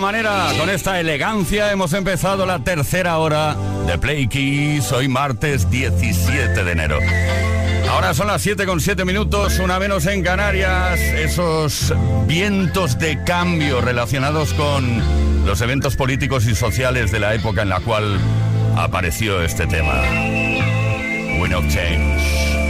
Manera, con esta elegancia, hemos empezado la tercera hora de Play Kiss, hoy martes 17 de enero. Ahora son las 7 con 7 minutos, una menos en Canarias. Esos vientos de cambio relacionados con los eventos políticos y sociales de la época en la cual apareció este tema. Wind of Change.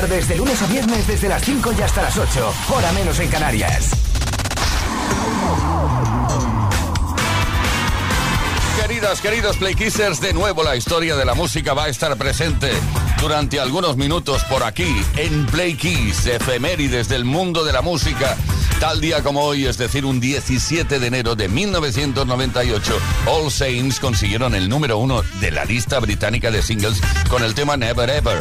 Tardes, de lunes a viernes, desde las 5 y hasta las 8, hora menos en Canarias. Queridas, queridos Playkissers, de nuevo la historia de la música va a estar presente durante algunos minutos por aquí en Play efemérides del mundo de la música. Tal día como hoy, es decir, un 17 de enero de 1998, All Saints consiguieron el número uno de la lista británica de singles con el tema Never Ever.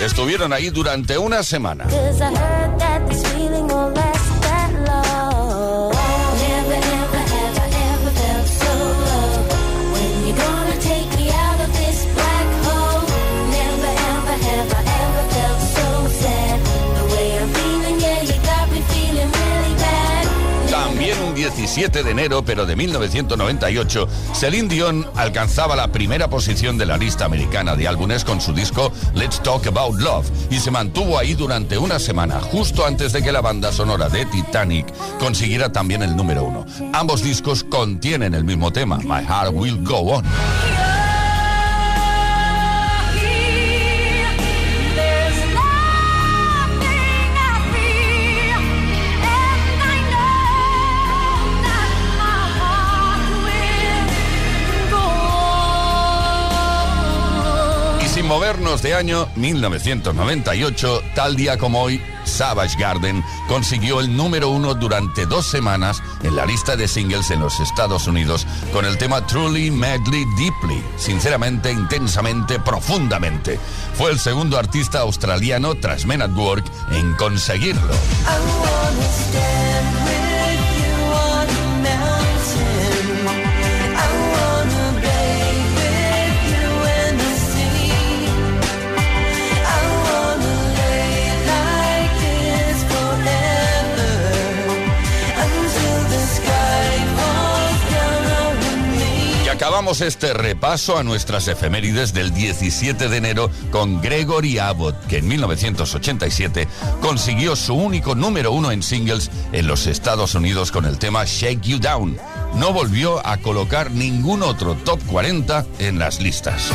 Estuvieron ahí durante una semana. 17 de enero, pero de 1998, Celine Dion alcanzaba la primera posición de la lista americana de álbumes con su disco Let's Talk About Love y se mantuvo ahí durante una semana, justo antes de que la banda sonora de Titanic consiguiera también el número uno. Ambos discos contienen el mismo tema, My Heart Will Go On. Movernos de año 1998, tal día como hoy, Savage Garden consiguió el número uno durante dos semanas en la lista de singles en los Estados Unidos con el tema Truly, Madly, Deeply, sinceramente, intensamente, profundamente. Fue el segundo artista australiano tras Men at Work en conseguirlo. Este repaso a nuestras efemérides del 17 de enero con Gregory Abbott, que en 1987 consiguió su único número uno en singles en los Estados Unidos con el tema Shake You Down. No volvió a colocar ningún otro top 40 en las listas.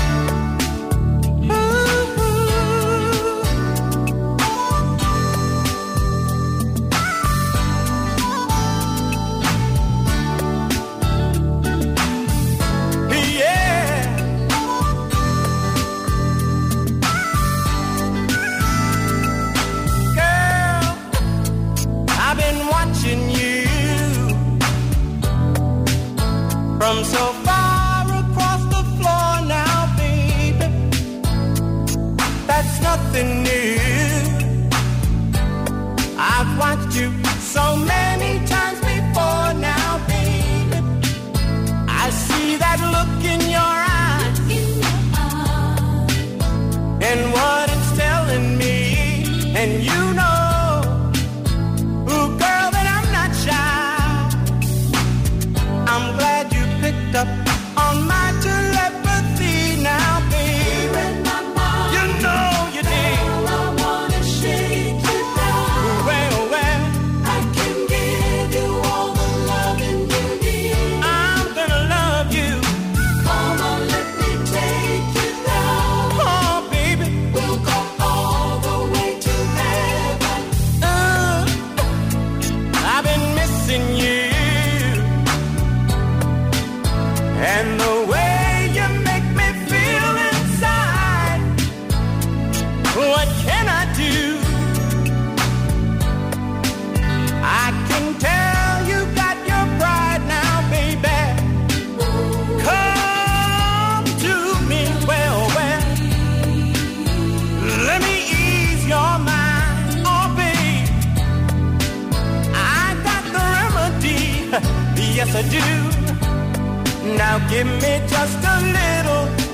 I do. Now give me just a little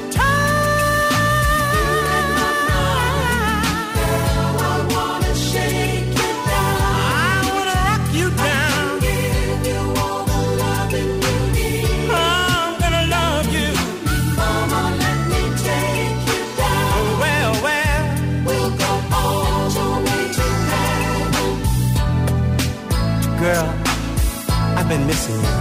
been missing you.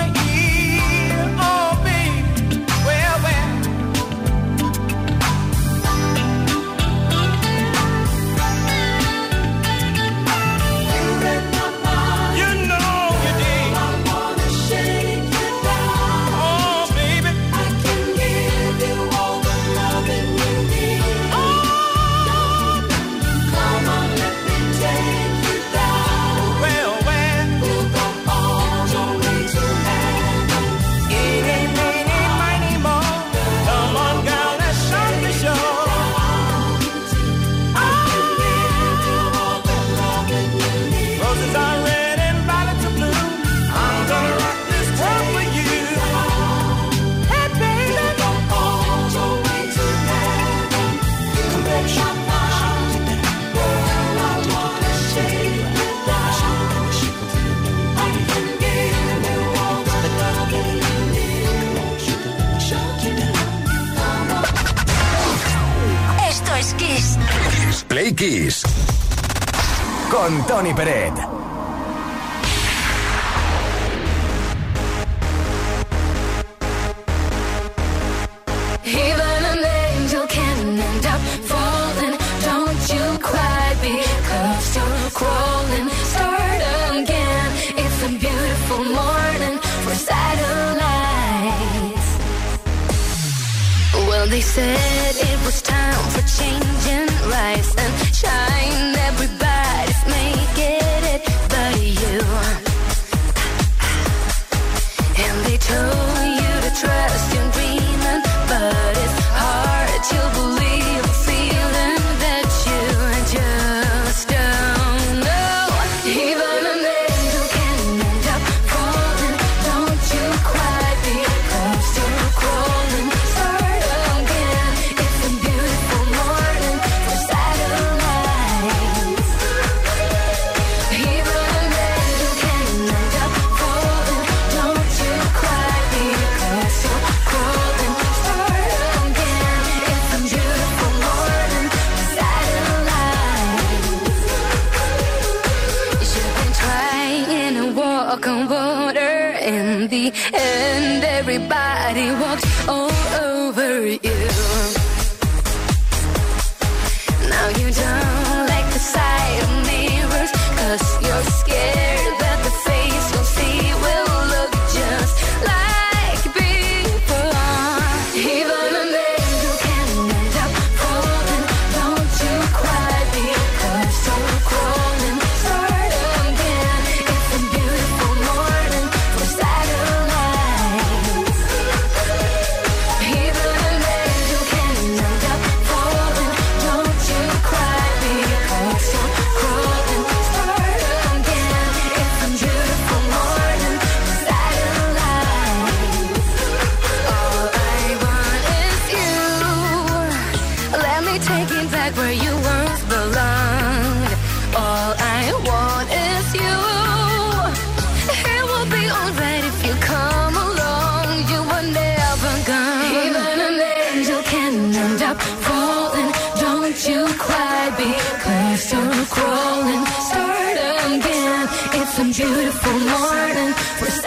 for because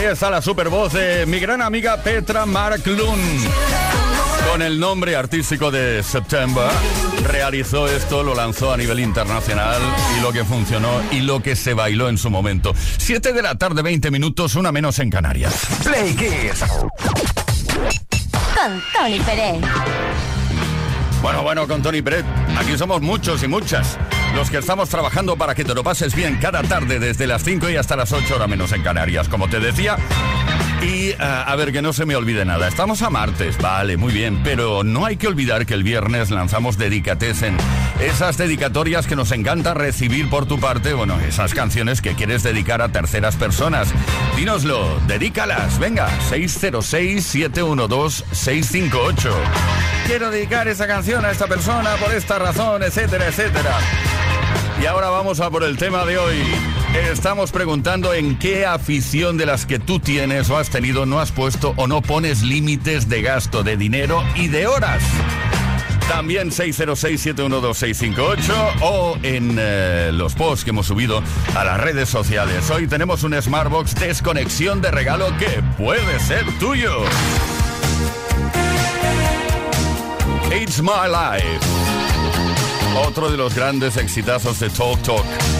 Ahí está la super voz de mi gran amiga Petra Marklund. Con el nombre artístico de September, realizó esto, lo lanzó a nivel internacional y lo que funcionó y lo que se bailó en su momento. 7 de la tarde, 20 minutos, una menos en Canarias. Play Kiss. Con Tony Pérez. Bueno, bueno, con Tony Brett, aquí somos muchos y muchas. Los que estamos trabajando para que te lo pases bien cada tarde desde las 5 y hasta las 8 horas menos en Canarias, como te decía. Y ah, a ver, que no se me olvide nada. Estamos a martes, vale, muy bien, pero no hay que olvidar que el viernes lanzamos Dedicatesen. Esas dedicatorias que nos encanta recibir por tu parte, bueno, esas canciones que quieres dedicar a terceras personas. Dínoslo, dedícalas, venga, 606-712-658. Quiero dedicar esa canción a esta persona por esta razón, etcétera, etcétera. Y ahora vamos a por el tema de hoy. Estamos preguntando en qué afición de las que tú tienes o has tenido no has puesto o no pones límites de gasto de dinero y de horas. También 606-712-658 o en eh, los posts que hemos subido a las redes sociales. Hoy tenemos un Smartbox desconexión de regalo que puede ser tuyo. It's My Life. Otro de los grandes exitazos de Talk Talk.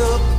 up.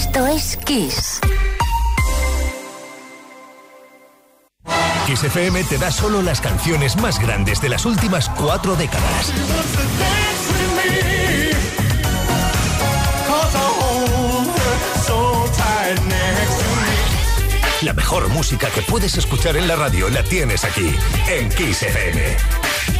Esto es Kiss. Kiss FM te da solo las canciones más grandes de las últimas cuatro décadas. La mejor música que puedes escuchar en la radio la tienes aquí, en Kiss FM.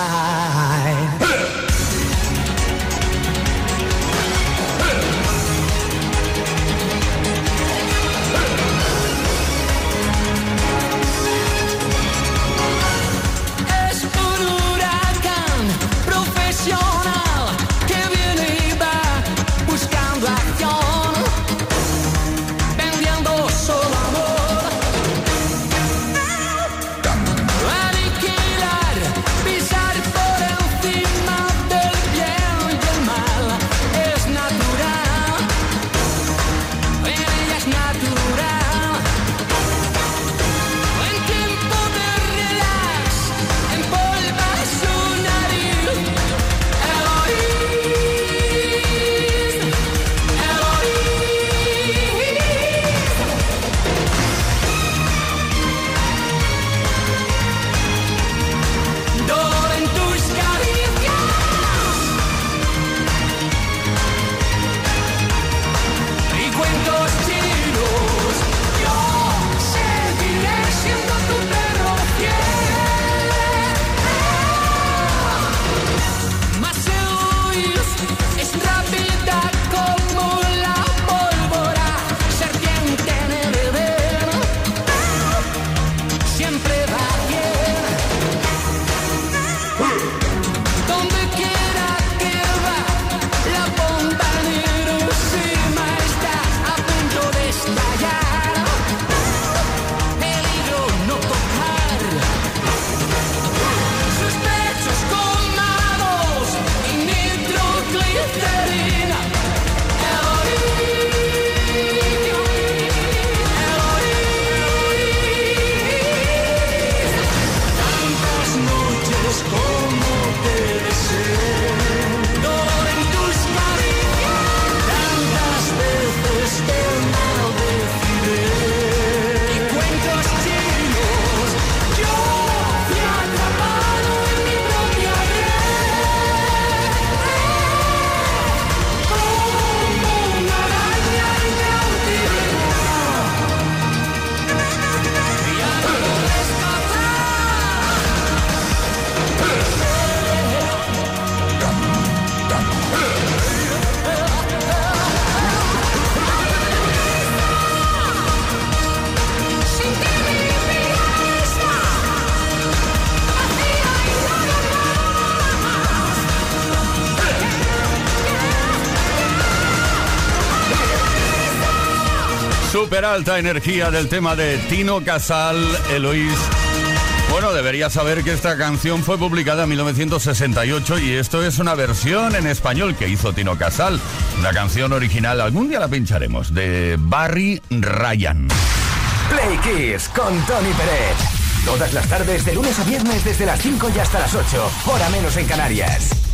Super alta energía del tema de Tino Casal, Eloís. Bueno, debería saber que esta canción fue publicada en 1968 y esto es una versión en español que hizo Tino Casal. Una canción original, algún día la pincharemos, de Barry Ryan. Play Kiss con Tony Pérez. Todas las tardes, de lunes a viernes, desde las 5 y hasta las 8, hora menos en Canarias.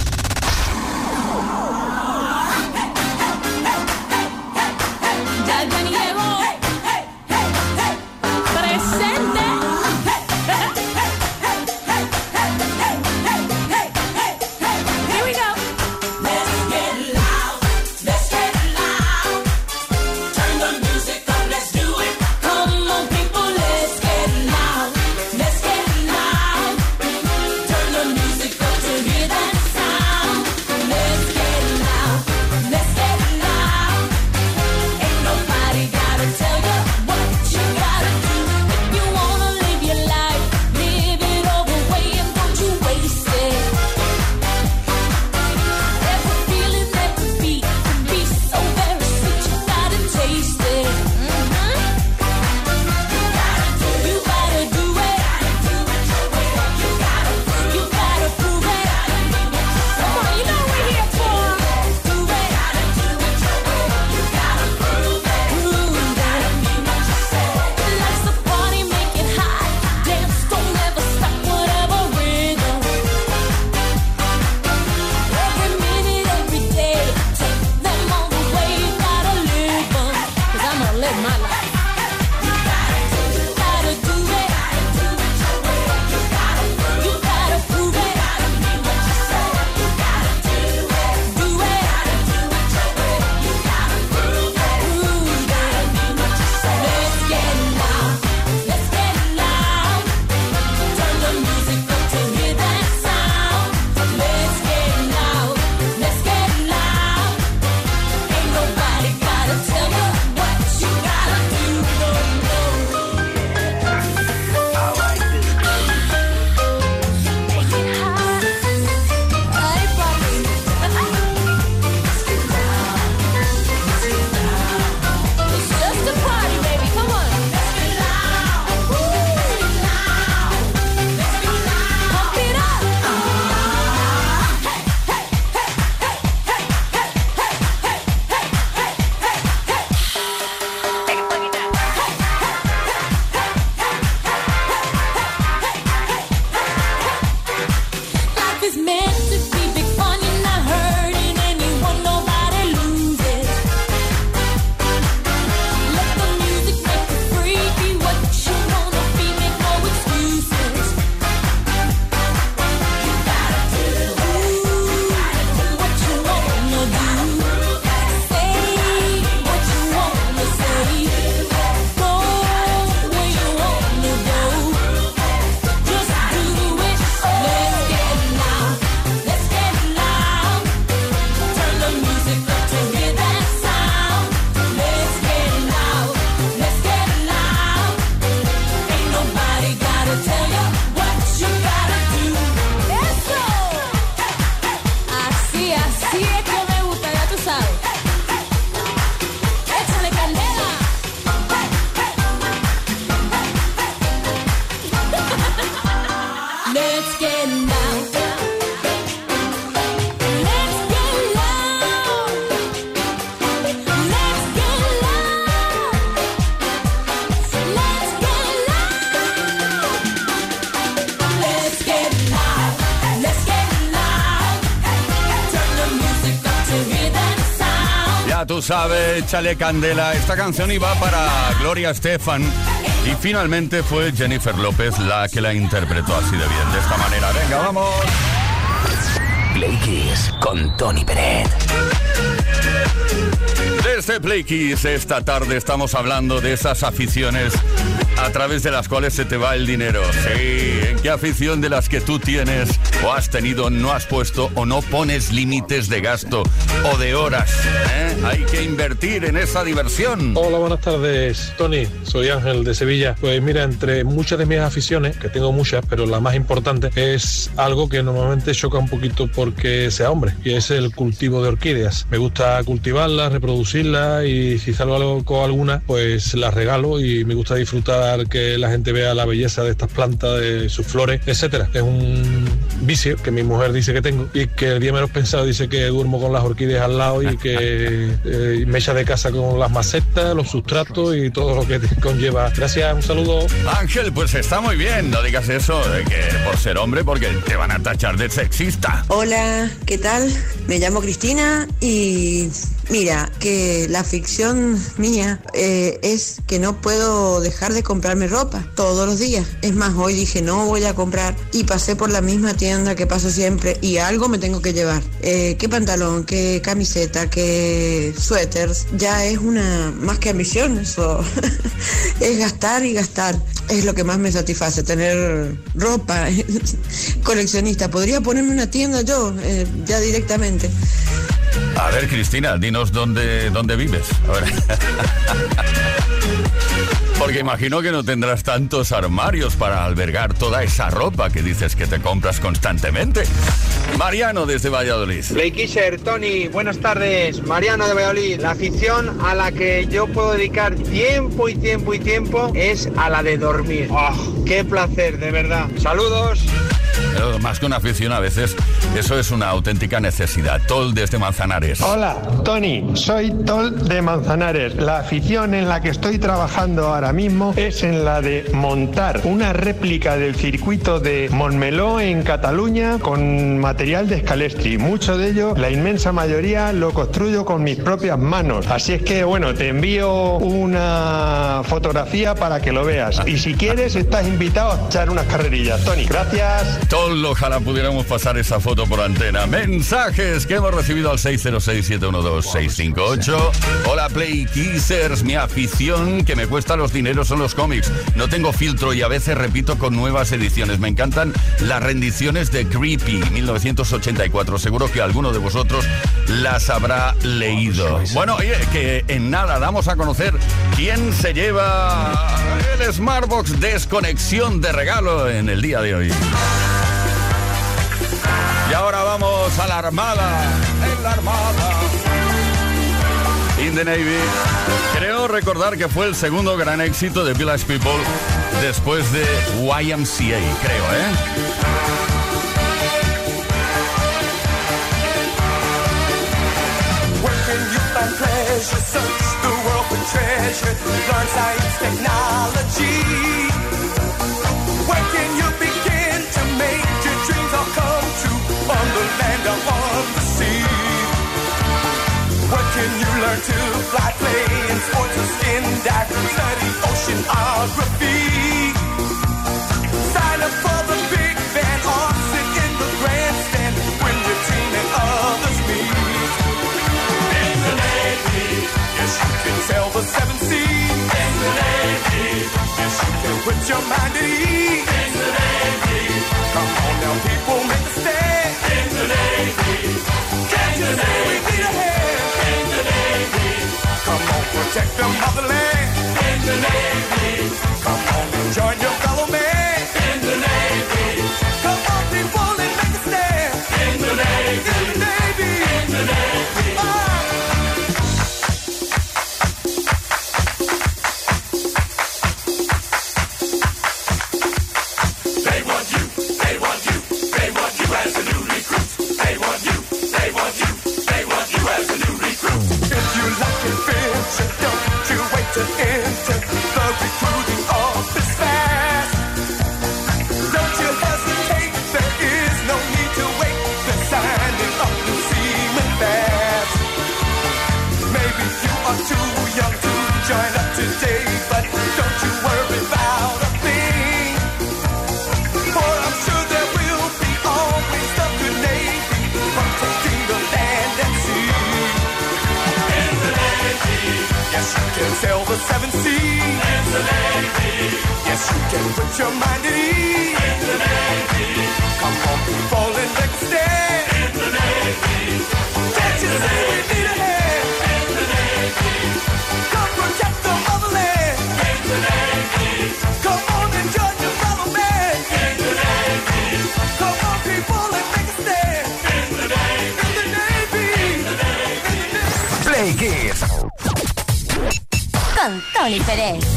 Échale Candela. Esta canción iba para Gloria Estefan y finalmente fue Jennifer López la que la interpretó así de bien, de esta manera. Venga, vamos. Play Kiss con Tony Pérez. Desde este Play Kiss esta tarde estamos hablando de esas aficiones a través de las cuales se te va el dinero. Sí, ¿en qué afición de las que tú tienes o has tenido no has puesto o no pones límites de gasto? O de horas? ¿eh? Hay que invertir en esa diversión. Hola, buenas tardes, Tony. Soy Ángel de Sevilla. Pues mira, entre muchas de mis aficiones, que tengo muchas, pero la más importante es algo que normalmente choca un poquito porque sea hombre, y es el cultivo de orquídeas. Me gusta cultivarlas, reproducirlas y si salgo algo con alguna, pues las regalo y me gusta disfrutar que la gente vea la belleza de estas plantas, de sus flores, etcétera. Es un vicio que mi mujer dice que tengo y que el día menos pensado dice que duermo con las orquídeas al lado y que eh, me echa de casa con las macetas, los sustratos y todo lo que conlleva. Gracias, un saludo. Ángel, pues está muy bien, no digas eso de que por ser hombre, porque te van a tachar de sexista. Hola, ¿qué tal? Me llamo Cristina y mira, que la ficción mía eh, es que no puedo dejar de comprarme ropa todos los días. Es más, hoy dije no voy a comprar y pasé por la misma tienda que paso siempre y algo me tengo que llevar. Eh, ¿Qué pantalón, qué camiseta, qué suéteres? Ya es una más que ambición, eso es gastar y gastar. Es lo que más me satisface, tener ropa. Coleccionista, podría ponerme una tienda yo, eh, ya directamente. A ver, Cristina, dinos dónde, dónde vives. Porque imagino que no tendrás tantos armarios para albergar toda esa ropa que dices que te compras constantemente. Mariano desde Valladolid. Play Kisser, Tony, buenas tardes. Mariano de Valladolid. La afición a la que yo puedo dedicar tiempo y tiempo y tiempo es a la de dormir. ¡Oh, ¡Qué placer, de verdad! Saludos. Más que una afición a veces, eso es una auténtica necesidad. Tol desde Manzanares. Hola, Tony, soy Tol de Manzanares. La afición en la que estoy trabajando ahora mismo es en la de montar una réplica del circuito de Montmeló en Cataluña con material de Scalestri. Mucho de ello, la inmensa mayoría, lo construyo con mis propias manos. Así es que, bueno, te envío una fotografía para que lo veas. Y si quieres, estás invitado a echar unas carrerillas. Tony, gracias. Tol, ojalá pudiéramos pasar esa foto por antena. Mensajes que hemos recibido al 606-712-658. Hola, Play Kissers. Mi afición que me cuesta los dineros son los cómics. No tengo filtro y a veces repito con nuevas ediciones. Me encantan las rendiciones de Creepy 1984. Seguro que alguno de vosotros las habrá leído. Bueno, oye, que en nada damos a conocer quién se lleva el Smartbox Desconexión de regalo en el día de hoy. Ahora vamos a la Armada. En la Armada. In the Navy. Creo recordar que fue el segundo gran éxito de Village People después de YMCA, creo, ¿eh? Find pleasure? Search the world for treasure. Learn science, technology. Where can you land or on the sea. Where can you learn to fly, play in sports or skin dive? Study oceanography. Sign up for the big band or sit in the grandstand when your team and others meet. In the Navy, yes, you can sail the seven seas. In the Navy, yes, you can put your mind at ease. Protect the interés.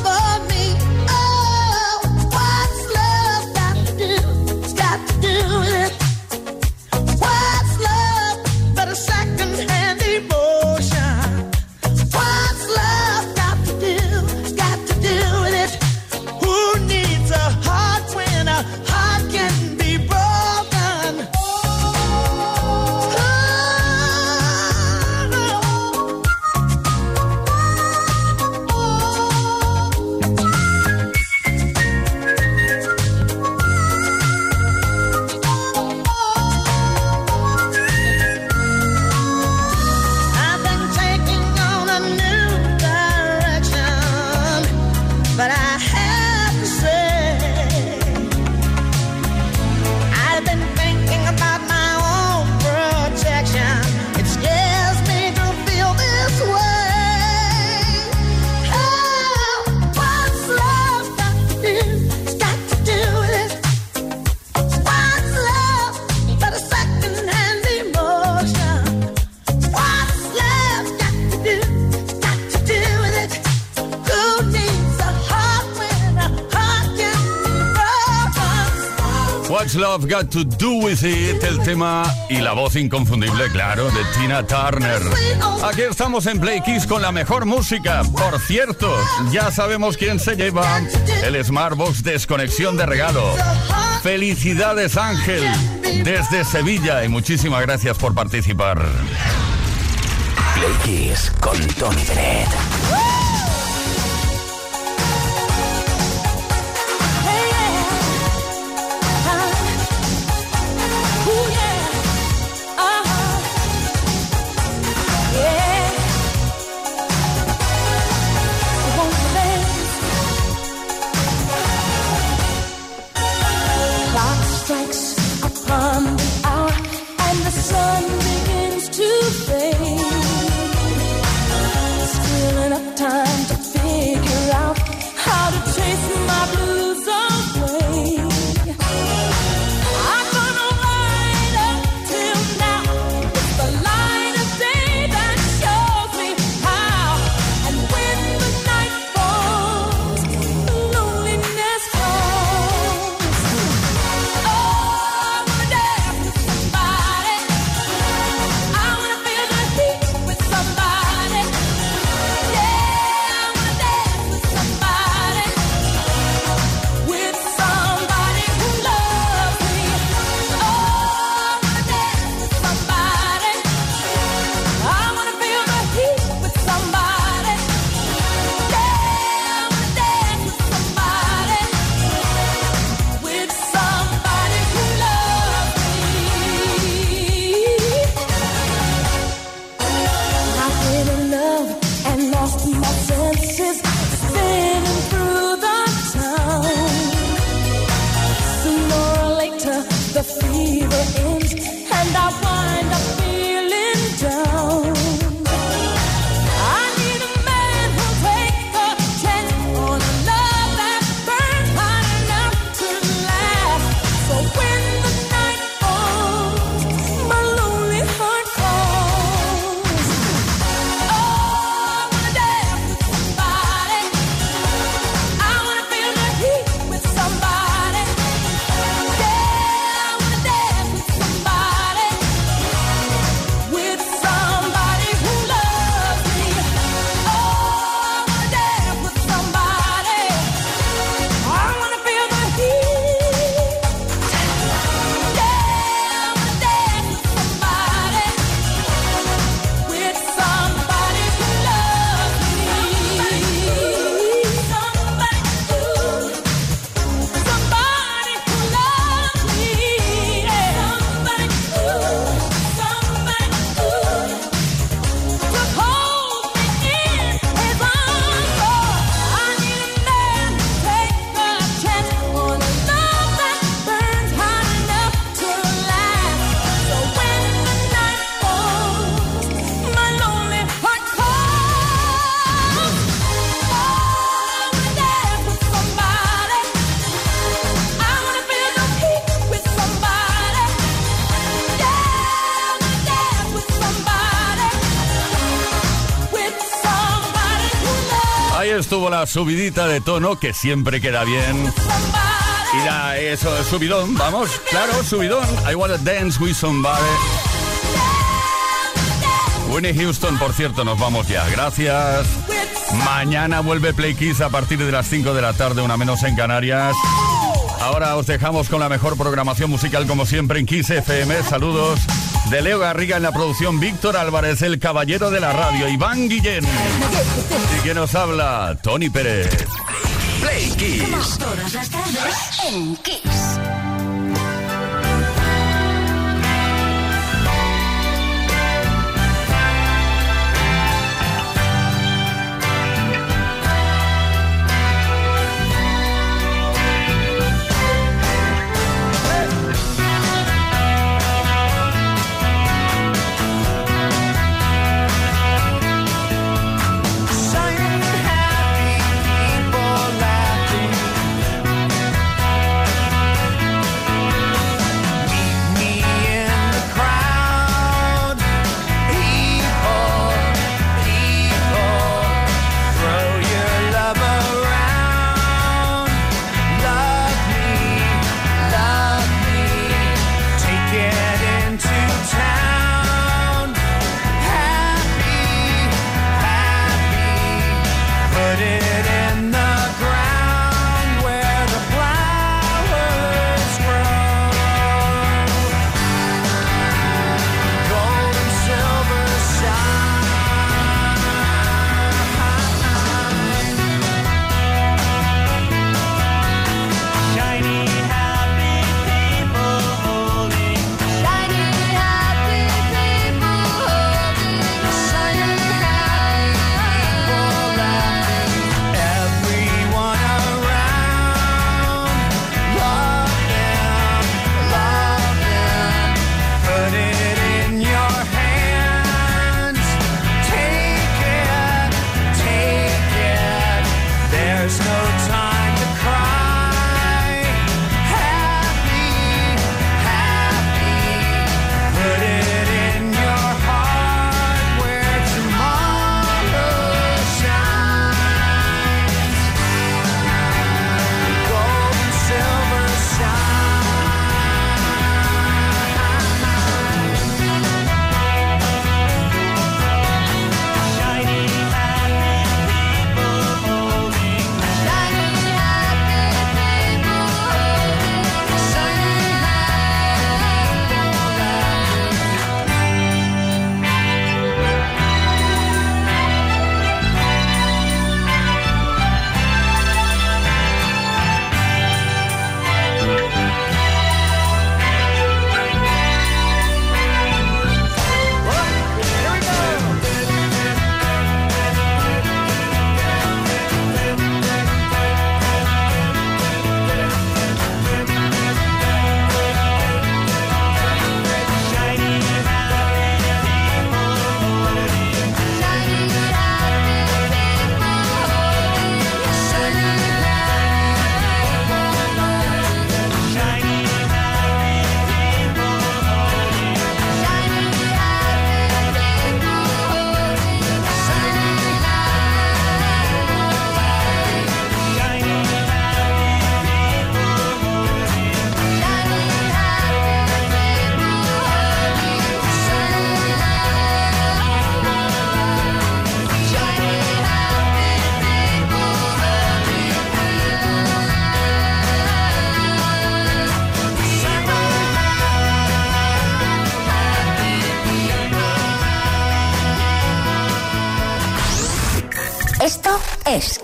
Love Got to Do With It, el tema y la voz inconfundible, claro, de Tina Turner. Aquí estamos en Play Kiss con la mejor música. Por cierto, ya sabemos quién se lleva el Smartbox Desconexión de Regalo. Felicidades Ángel, desde Sevilla y muchísimas gracias por participar. Play Kiss con Tony Bennett. Subidita de tono que siempre queda bien. Y da eso, subidón, vamos, claro, subidón. I wanna dance with somebody. Winnie Houston, por cierto, nos vamos ya. Gracias. Mañana vuelve Play Kiss a partir de las 5 de la tarde, una menos en Canarias. Ahora os dejamos con la mejor programación musical como siempre en Kiss FM. Saludos de Leo Garriga en la producción, Víctor Álvarez, el caballero de la radio, Iván Guillén. Y quien nos habla, Tony Pérez. Play Kiss. Todas las tardes en Kiss.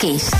Esto es Kiss.